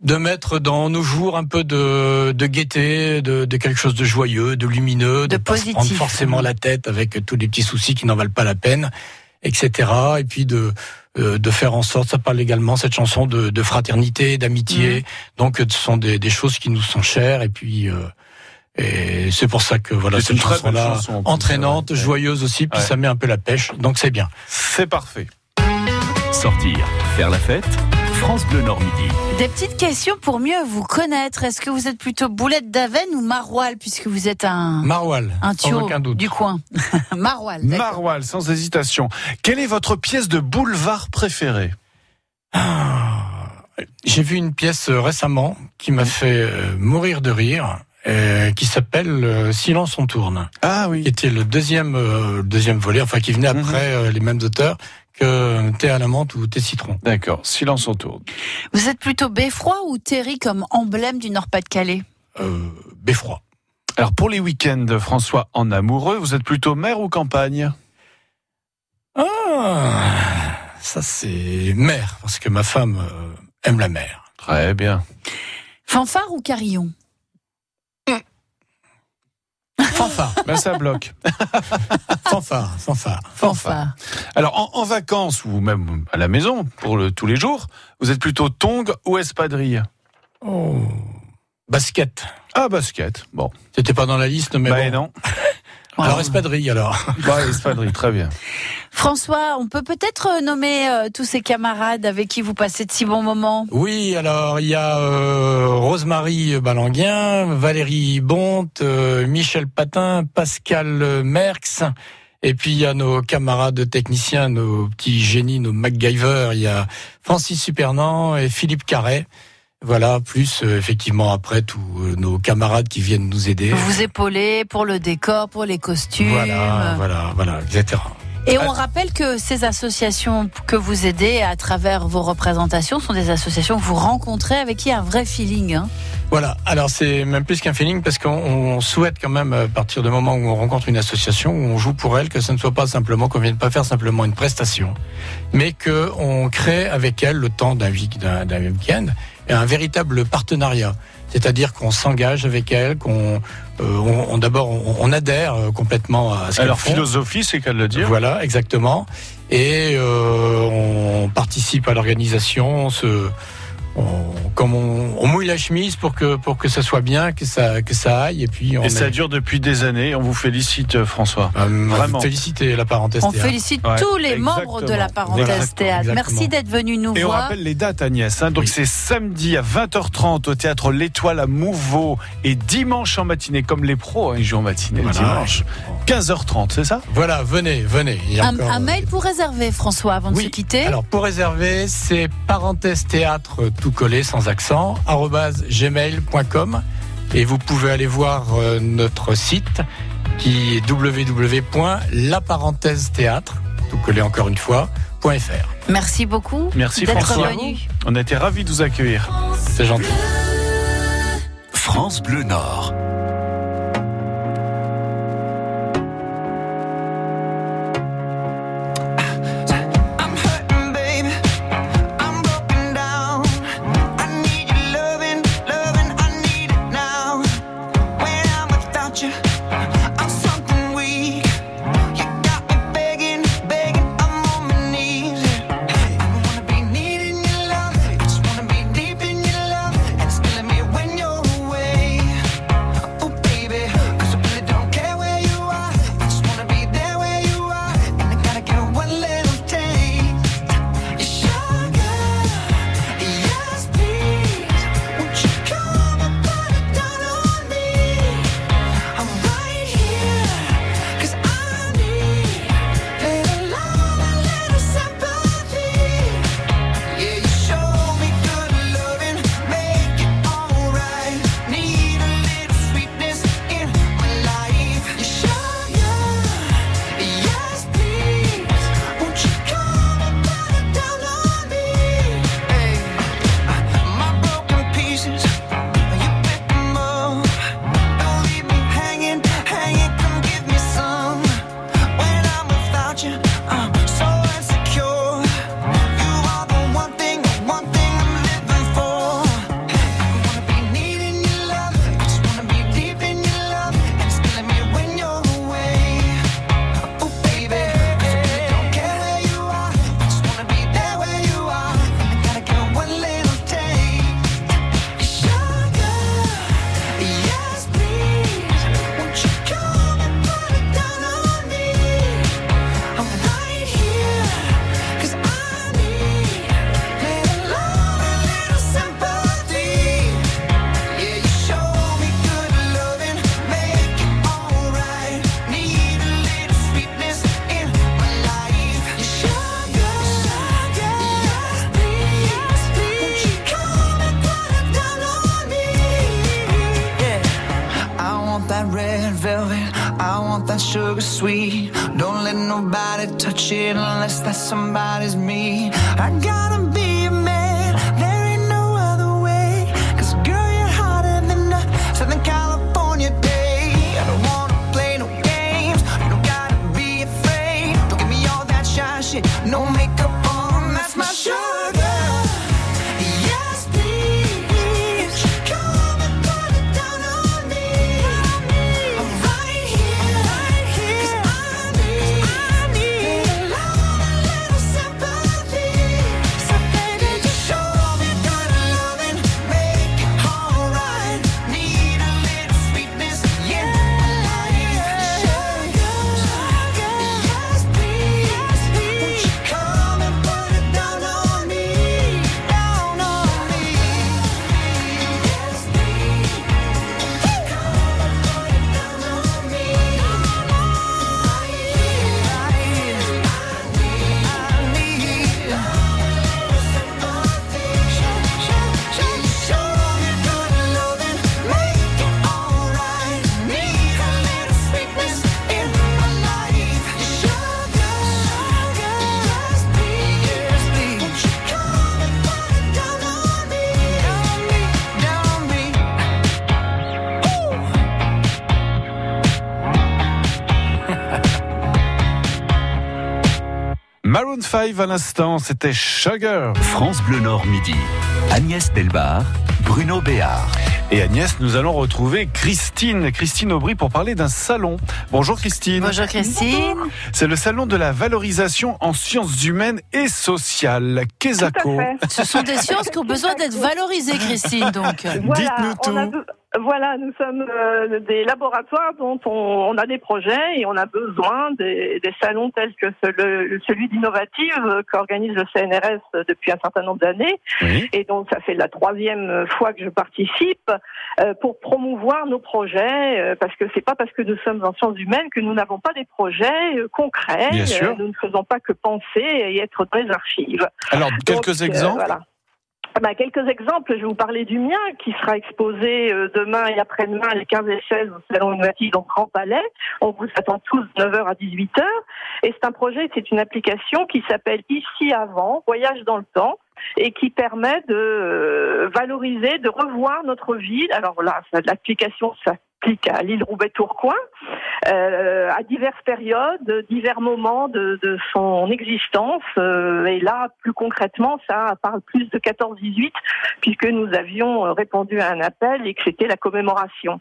de mettre dans nos jours un peu de, de gaieté, de, de quelque chose de joyeux, de lumineux, de, pas se prendre
positif.
forcément la tête avec tous les petits soucis qui n'en valent pas la peine, etc. Et puis de euh, de faire en sorte, ça parle également cette chanson de, de fraternité, d'amitié. Donc, euh, ce sont des, des choses qui nous sont chères. Et puis, euh, et c'est pour ça que voilà
C'est
cette chanson-là,
chanson, en
entraînante,
ouais.
joyeuse aussi, puis
Ouais.
ça met un peu la pêche. Donc, c'est bien.
C'est parfait.
Sortir, faire la fête, France Bleu Nord Midi.
Des petites questions pour mieux vous connaître. Est-ce que vous êtes plutôt boulette d'Aven ou maroilles, puisque vous êtes un,
Maroilles,
un
sans
tuyau
aucun doute.
du coin (laughs) Maroilles.
Maroilles, sans hésitation. Quelle est votre pièce de boulevard préférée
J'ai vu une pièce euh, récemment qui m'a fait euh, mourir de rire, euh, qui s'appelle euh, Silence on tourne.
Ah oui.
Qui était le deuxième, euh, deuxième volet, enfin qui venait après euh, les mêmes auteurs que Thé à la menthe ou Thé citron.
D'accord, silence autour.
Vous êtes plutôt beffroi ou terry comme emblème du Nord-Pas-de-Calais?
Euh, Beffroi.
Alors pour les week-ends, François, en amoureux, vous êtes plutôt mer ou campagne?
Ah, ça c'est mer, parce que ma femme euh, aime la mer.
Très bien.
Fanfare ou carillon?
Fanfare, (laughs)
Ben ça bloque. (laughs)
fanfare, fanfare.
Fanfare.
Alors en, en vacances ou même à la maison pour le, tous les jours, vous êtes plutôt tong ou espadrille?
Oh. Basket.
Ah basket. Bon.
C'était pas dans la liste, mais
bah
bon.
non. (laughs)
Alors espadrille alors. (laughs)
Bah espadrille, très bien.
François, on peut peut-être euh, nommer euh, tous ces camarades avec qui vous passez de si bons moments?
Oui, alors il y a euh, Rosemary Balanguien, Valérie Bonte, euh, Michel Patin, Pascal Merx, et puis il y a nos camarades techniciens, nos petits génies, nos MacGyver, il y a Francis Supernant et Philippe Carret. Voilà, plus euh, effectivement après tous euh, nos camarades qui viennent nous aider.
Vous vous épaulez pour le décor, pour les costumes.
Voilà, voilà, voilà, etc.
Et on rappelle que ces associations que vous aidez à travers vos représentations sont des associations que vous rencontrez avec qui il y a un vrai feeling. hein.
Voilà, alors c'est même plus qu'un feeling parce qu'on on souhaite quand même, à partir du moment où on rencontre une association, où on joue pour elle, que ce ne soit pas simplement qu'on vienne pas faire simplement une prestation, mais que on crée avec elle le temps d'un week-end un véritable partenariat. C'est-à-dire qu'on s'engage avec elle, qu'on euh, on, on- d'abord on, on adhère euh, complètement à ce font.
philosophie, c'est qu'à le dire.
Voilà, exactement. Et euh, on participe à l'organisation, on se, on, comme on, mouille la chemise pour que, pour que ça soit bien, que ça, que ça aille. Et, puis
ça dure depuis des années. On vous félicite, euh, François.
Euh,
Vraiment.
Félicitez la parenthèse
On félicite tous les membres de la parenthèse théâtre. Merci d'être venu nous voir.
Et on rappelle les dates, Agnès. Hein. Donc c'est samedi à 20h30 au théâtre L'Étoile à Mouveau et dimanche en matinée, comme les pros, hein, ils jouent en matinée
voilà.
dimanche. 15h30, c'est ça?
Voilà, venez, venez.
Un, mail pour réserver, François, avant de se quitter.
Alors pour réserver, c'est parenthèse théâtre tout tout collé sans accent, gmail.com et vous pouvez aller voir euh, notre site qui est www.laparenthèse-théâtre, tout collé encore une fois, .fr.
Merci beaucoup
Merci François.
Venu.
On a été ravis de vous accueillir.
C'est gentil.
France Bleu Nord.
à l'instant, c'était Sugar.
France Bleu Nord Midi. Agnès Delbar, Bruno Béard.
Et Agnès, nous allons retrouver Christine, Christine Aubry pour parler d'un salon. Bonjour Christine.
Bonjour Christine.
C'est le salon de la valorisation en sciences humaines et sociales, Quesaco.
Ce sont des sciences qui ont besoin d'être valorisées Christine donc.
Dites-nous tout.
Voilà, nous sommes euh, des laboratoires dont on, on a des projets et on a besoin des, des salons tels que ce- le- celui d'Innovative euh, qu'organise le CNRS depuis un certain nombre d'années.
Oui.
Et donc, ça fait la troisième fois que je participe euh, pour promouvoir nos projets, euh, parce que c'est pas parce que nous sommes en sciences humaines que nous n'avons pas des projets euh, concrets.
Bien sûr.
Nous ne faisons pas que penser et être dans les archives.
Alors, quelques
Donc,
exemples
voilà. Bah, quelques exemples, je vais vous parler du mien qui sera exposé euh, demain et après-demain les 15 et 16 au Salon Innovatif dans Grand Palais. On vous attend tous de 9h à 18h. Et c'est un projet, c'est une application qui s'appelle Ici avant, Voyage dans le temps et qui permet de euh, valoriser, de revoir notre ville. Alors là, ça- l'application à l'île Roubaix-Tourcoing euh, à diverses périodes, divers moments de, de son existence. Euh, et là, plus concrètement, ça parle plus de 14-18, puisque nous avions répondu à un appel et que c'était la commémoration.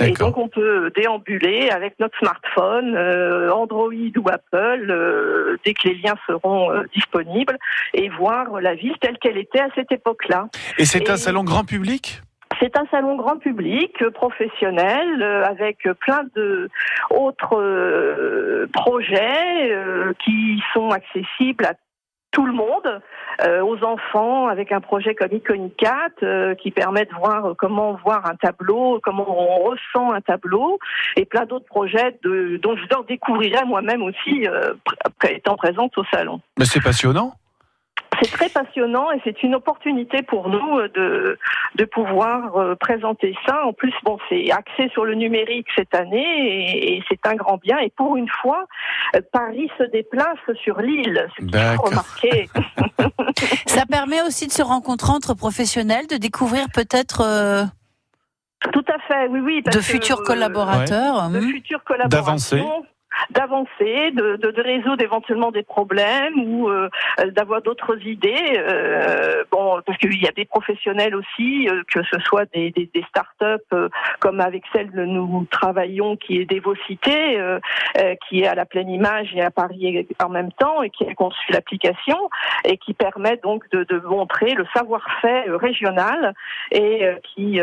Et donc, on peut déambuler avec notre smartphone, euh, Android ou Apple, euh, dès que les liens seront euh, disponibles, et voir la ville telle qu'elle était à cette époque-là.
Et c'est un salon grand public?
C'est un salon grand public, euh, professionnel, euh, avec plein de autres euh, projets qui sont accessibles à tout le monde, aux enfants, avec un projet comme Iconicat qui permet de voir comment voir un tableau, comment on ressent un tableau, et plein d'autres projets dont je découvrirai moi-même aussi étant présente au salon.
Mais c'est passionnant.
C'est très passionnant et c'est une opportunité pour nous euh, de, de pouvoir euh, présenter ça. En plus, bon, c'est axé sur le numérique cette année et, et c'est un grand bien. Et pour une fois, euh, Paris se déplace sur l'île. Ce qu'il faut
D'accord.
remarquer. (laughs)
Ça permet aussi de se rencontrer entre professionnels, de découvrir peut-être euh,
Tout à fait, oui, oui. parce
de
que,
futurs
euh,
collaborateurs.
de
hum.
futures collaborations. D'avancer, de, de, de résoudre éventuellement des problèmes ou euh, d'avoir d'autres idées. Euh, bon, parce qu'il y a des professionnels aussi, euh, que ce soit des, des, des start-up euh, comme avec celle que nous travaillons, qui est Dévocité, euh, euh, qui est à la pleine image et à Paris en même temps, et qui a conçu l'application et qui permet donc de, de montrer le savoir-faire régional et qui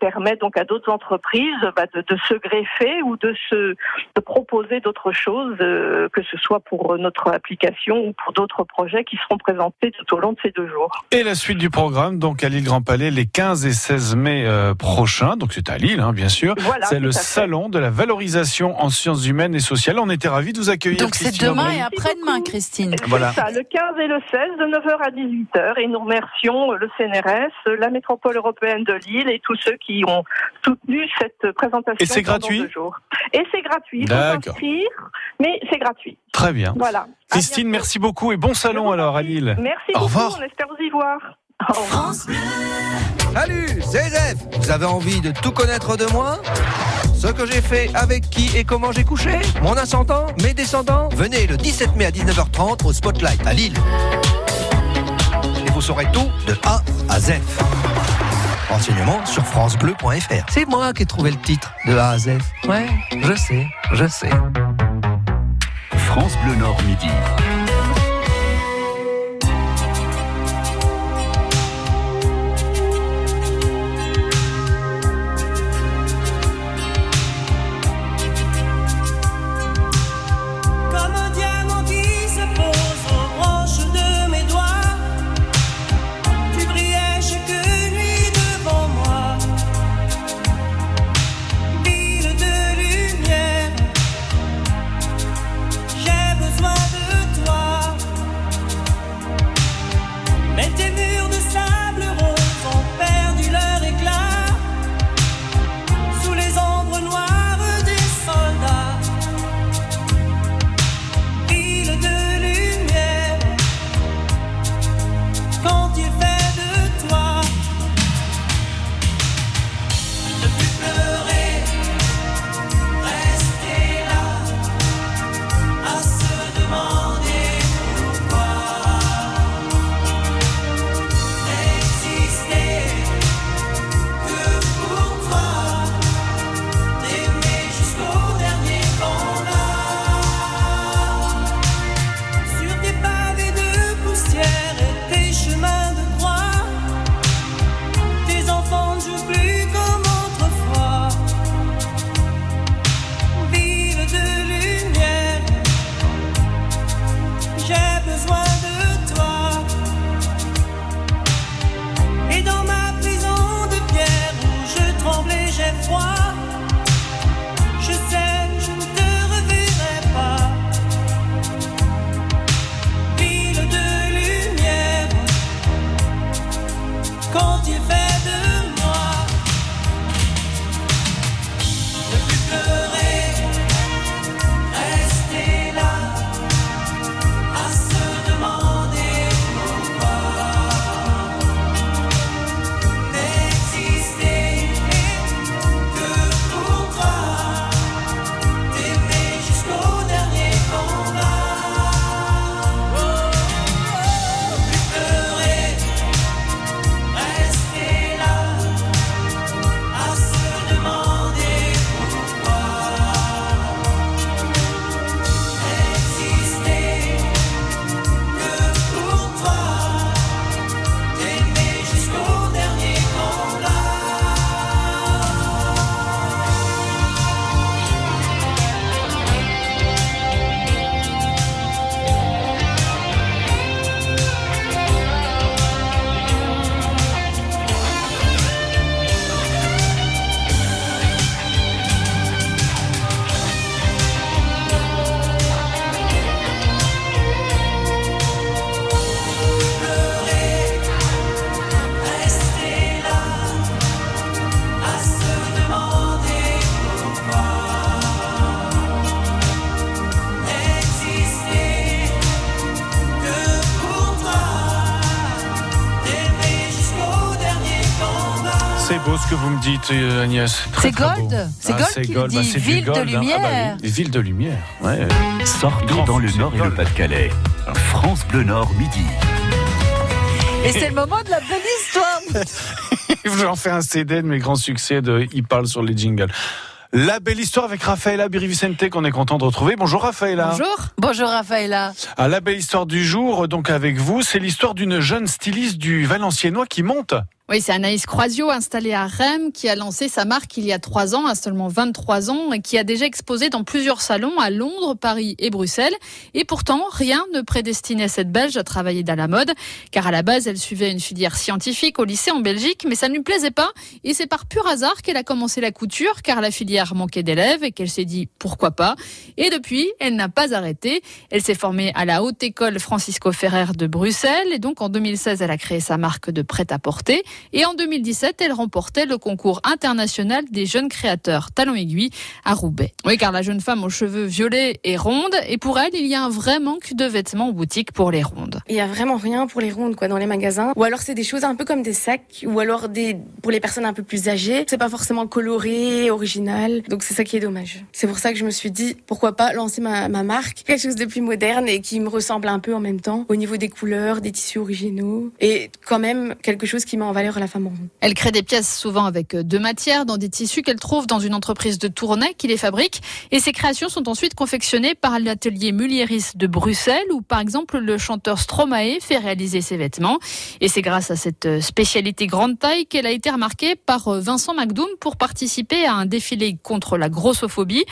permet donc à d'autres entreprises bah, de, de se greffer ou de se de proposer d'autres choses, euh, que ce soit pour notre application ou pour d'autres projets qui seront présentés tout au long de ces deux jours.
Et la suite du programme, donc à l'île Grand Palais, les 15 et 16 mai euh, prochains. Donc c'est à Lille, hein, bien sûr.
Voilà,
c'est le salon de la valorisation en sciences humaines et sociales. On était ravis de vous accueillir.
Donc c'est demain
Aubry.
et après-demain, Christine.
Voilà.
C'est ça, le 15 et le 16 de 9h à 18h. Et nous remercions le CNRS, la métropole européenne de Lille et tous ceux qui ont soutenu cette présentation.
Et c'est gratuit
deux jours. Et c'est gratuit.
D'accord.
Mais c'est gratuit.
Très bien.
Voilà.
Christine, merci beaucoup et bon salon alors à Lille.
Merci
Au
beaucoup.
revoir.
On espère vous y voir. Au revoir.
Salut, c'est Zef Vous avez envie de tout connaître de moi? Ce que j'ai fait, avec qui et comment j'ai couché? Mon ascendant, mes descendants? Venez le 17 mai à 19h30 au Spotlight à Lille. Et vous saurez tout de A à Z. Renseignements sur francebleu.fr. C'est moi qui ai trouvé le titre de A à Z. Ouais, je sais, je sais.
France Bleu Nord Midi.
Euh, Agnès?
C'est Gold. C'est
Ah,
Gold
c'est
qui
Gold.
dit
Bah,
ville de
hein. Ah, bah
lumière.
oui, Ville de lumière. Ouais.
Sortez dans le Nord et le. Pas-de-Calais. France Bleu Nord, midi.
Et c'est le moment de la belle histoire. (laughs)
J'en fais un CD de mes grands succès de Il parle sur les jingles. La belle histoire avec Rafaela Birivicente qu'on est content de retrouver. Bonjour Rafaela.
Bonjour.
Bonjour Raphaëla.
Ah, la belle histoire du jour, donc avec vous, c'est l'histoire d'une jeune styliste du Valenciennois qui monte.
Oui, c'est Anaïs Croisio, installée à Rennes, qui a lancé sa marque il y a trois ans, à seulement 23 ans, et qui a déjà exposé dans plusieurs salons à Londres, Paris et Bruxelles. Et pourtant, rien ne prédestinait cette Belge à travailler dans la mode, car à la base, elle suivait une filière scientifique au lycée en Belgique, mais ça ne lui plaisait pas. Et c'est par pur hasard qu'elle a commencé la couture, car la filière manquait d'élèves et qu'elle s'est dit pourquoi pas. Et depuis, elle n'a pas arrêté. Elle s'est formée à la Haute École Francisco Ferrer de Bruxelles, et donc en 2016, elle a créé sa marque de prêt-à-porter. Et en 2017, elle remportait le concours international des jeunes créateurs Talon Aiguille à Roubaix. Oui, car la jeune femme aux cheveux violets est ronde et pour elle, il y a un vrai manque de vêtements en boutique pour les rondes.
Il y a vraiment rien pour les rondes quoi dans les magasins. Ou alors c'est des choses un peu comme des sacs, ou alors des pour les personnes un peu plus âgées. C'est pas forcément coloré, original. Donc c'est ça qui est dommage. C'est pour ça que je me suis dit pourquoi pas lancer ma, ma marque, quelque chose de plus moderne et qui me ressemble un peu en même temps au niveau des couleurs, des tissus originaux et quand même quelque chose qui met en valeur la femme ronde.
Elle crée des pièces souvent avec deux matières, dans des tissus qu'elle trouve dans une entreprise de Tournai qui les fabrique. Et ces créations sont ensuite confectionnées par l'atelier Mulieris de Bruxelles, où par exemple le chanteur Stromae fait réaliser ses vêtements. Et c'est grâce à cette spécialité grande taille qu'elle a été remarquée par Vincent McDoom pour participer à un défilé contre la grossophobie.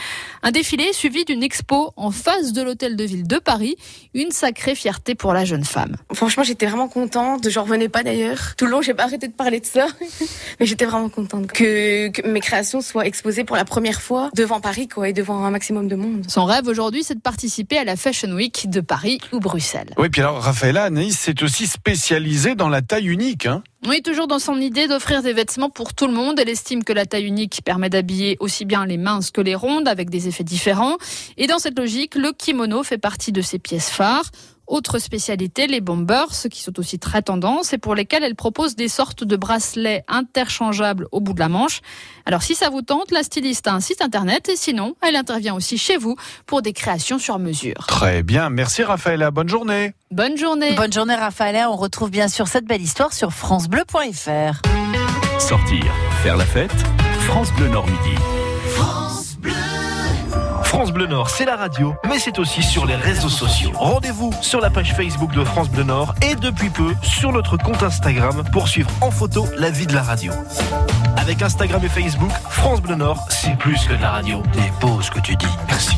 Un défilé suivi d'une expo en face de l'hôtel de ville de Paris. Une sacrée fierté pour la jeune femme.
Franchement, j'étais vraiment contente. J'en revenais pas d'ailleurs. Tout le long, j'ai pas arrêté de parler de ça. (laughs) Mais j'étais vraiment contente que, que mes créations soient exposées pour la première fois devant Paris, quoi, et devant un maximum de monde.
Son rêve aujourd'hui, c'est de participer à la Fashion Week de Paris ou Bruxelles.
Oui, puis alors Rafaela, Anaïs s'est aussi spécialisée dans la taille unique. Hein.
Oui, toujours dans son idée d'offrir des vêtements pour tout le monde. Elle estime que la taille unique permet d'habiller aussi bien les minces que les rondes avec des effets différents. Et dans cette logique, le kimono fait partie de ses pièces phares. Autre spécialité, les bombers, qui sont aussi très tendance et pour lesquels elle propose des sortes de bracelets interchangeables au bout de la manche. Alors si ça vous tente, la styliste a un site internet et sinon, elle intervient aussi chez vous pour des créations sur mesure.
Très bien, merci Rafaela, bonne journée.
Bonne journée.
Bonne journée Raphaëla. On retrouve bien sûr cette belle histoire sur francebleu.fr.
Sortir, faire la fête, France Bleu Nord midi.
France Bleu Nord, c'est la radio, mais c'est aussi sur les réseaux sociaux. Rendez-vous sur la page Facebook de France Bleu Nord et depuis peu sur notre compte Instagram pour suivre en photo la vie de la radio. Avec Instagram et Facebook, France Bleu Nord, c'est plus que de la radio. T'es beau ce que tu dis. Merci.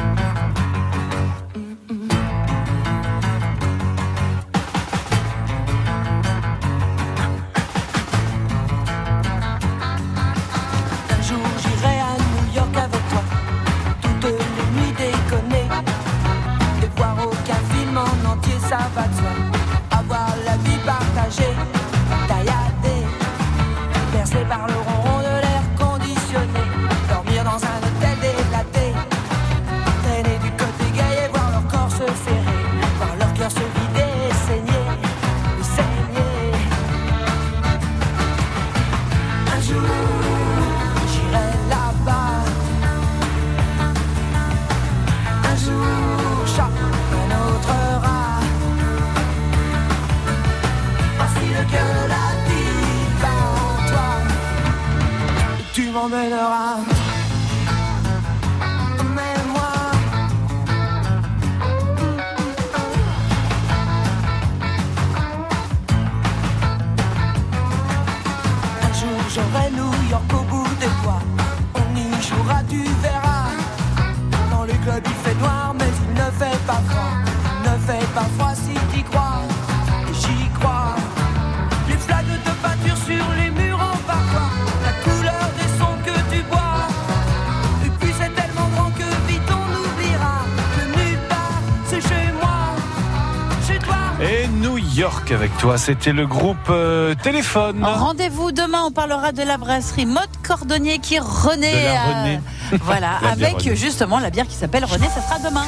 Avec toi,
c'était le groupe euh, Téléphone.
Rendez-vous demain, on parlera de la brasserie Mode Cordonnier qui renaît. Euh, (laughs) voilà, avec justement la bière qui s'appelle René, ça sera demain.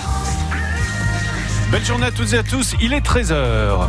Belle journée à toutes et à tous, il est 13h.